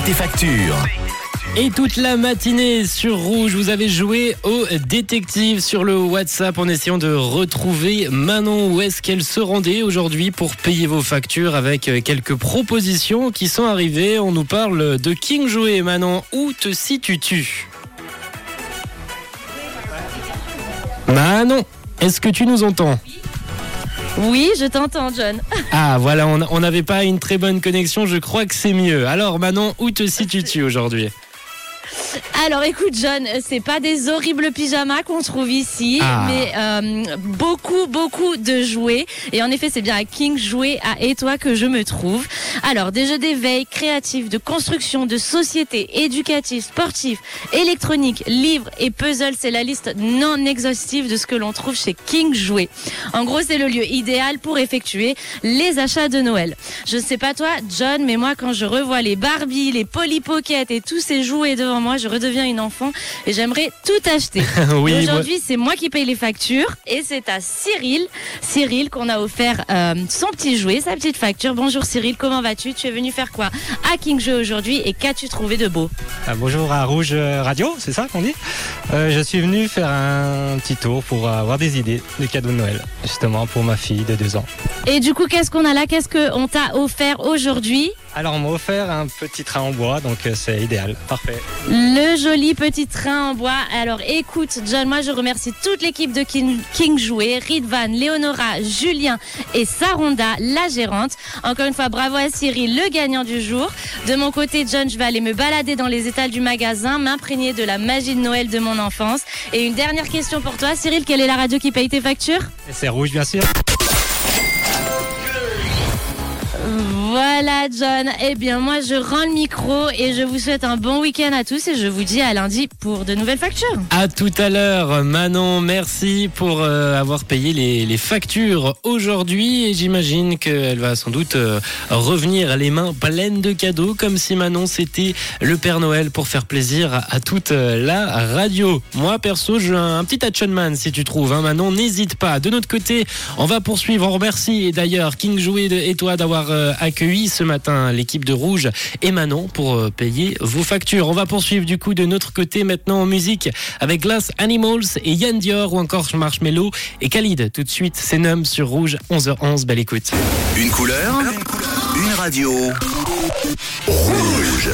tes factures. Et toute la matinée sur Rouge, vous avez joué au détective sur le WhatsApp en essayant de retrouver Manon. Où est-ce qu'elle se rendait aujourd'hui pour payer vos factures avec euh, quelques propositions qui sont arrivées? On nous parle de King Jouet. Manon, où te situes-tu? Manon, est-ce que tu nous entends? Je t'entends, John. Ah voilà, on n'avait pas une très bonne connexion, je crois que c'est mieux. Alors Manon, où te situes-tu aujourd'hui? Alors écoute John, c'est pas des horribles pyjamas qu'on trouve ici, Ah. mais euh, beaucoup beaucoup de jouets. Et en effet, c'est bien à King Jouet à et toi que je me trouve. Alors des jeux d'éveil, créatifs, de construction, de société, éducatifs, sportifs, électroniques, livres et puzzles. C'est la liste non exhaustive de ce que l'on trouve chez King Jouet. En gros, c'est le lieu idéal pour effectuer les achats de Noël. Je sais pas toi, John, mais moi quand je revois les Barbie, les Polly Pocket et tous ces jouets devant moi, je redeviens une enfant et j'aimerais tout acheter. Oui, Et moi- Aujourd'hui, c'est moi qui paye les factures et c'est à Cyril, Cyril qu'on a offert euh, son petit jouet, sa petite facture. Bonjour Cyril, comment vas-tu? Tu es venu faire quoi à King Jeu aujourd'hui et qu'as-tu trouvé de beau? Ah, bonjour à Rouge Radio, c'est ça qu'on dit? Euh, Je suis venu faire un petit tour pour avoir des idées de cadeaux de Noël, justement pour ma fille de 2 ans. Et du coup, qu'est-ce qu'on a là? Qu'est-ce qu'on t'a offert aujourd'hui? Alors on m'a offert un petit train en bois, donc euh, c'est idéal, parfait. Le joli petit train en bois. Alors écoute, John, moi je remercie toute l'équipe de King, King Jouet, Ridvan, Léonora, Julien et Saronda, la gérante. Encore une fois, bravo à Cyril, le gagnant du jour. De mon côté, John, je vais aller me balader dans les étals du magasin, m'imprégner de la magie de Noël de mon enfance. Et une dernière question pour toi, Cyril, quelle est la radio qui paye tes factures? C'est rouge bien sûr. Voilà, John. Eh bien, moi, je rends le micro et je vous souhaite un bon week-end à tous et je vous dis à lundi pour de nouvelles factures. À tout à l'heure, Manon. Merci pour euh, avoir payé les, factures aujourd'hui. Et j'imagine qu'elle va sans doute euh, revenir les mains pleines de cadeaux, comme si Manon c'était le Père Noël pour faire plaisir à, toute euh, la radio. Moi, perso, j'ai un, un petit Hatchonman si tu trouves. Hein, Manon, n'hésite pas. De notre côté, on va poursuivre. On remercie d'ailleurs King Jouet de- et toi d'avoir accueilli ce matin l'équipe de Rouge et Manon pour euh, payer vos factures. On va poursuivre du coup de notre côté maintenant en musique avec Glass Animals et Yann Dior ou encore Marshmello et Khalid. Tout de suite, c'est Num sur Rouge, 11h11. Belle écoute. Une couleur, une radio. Rouge.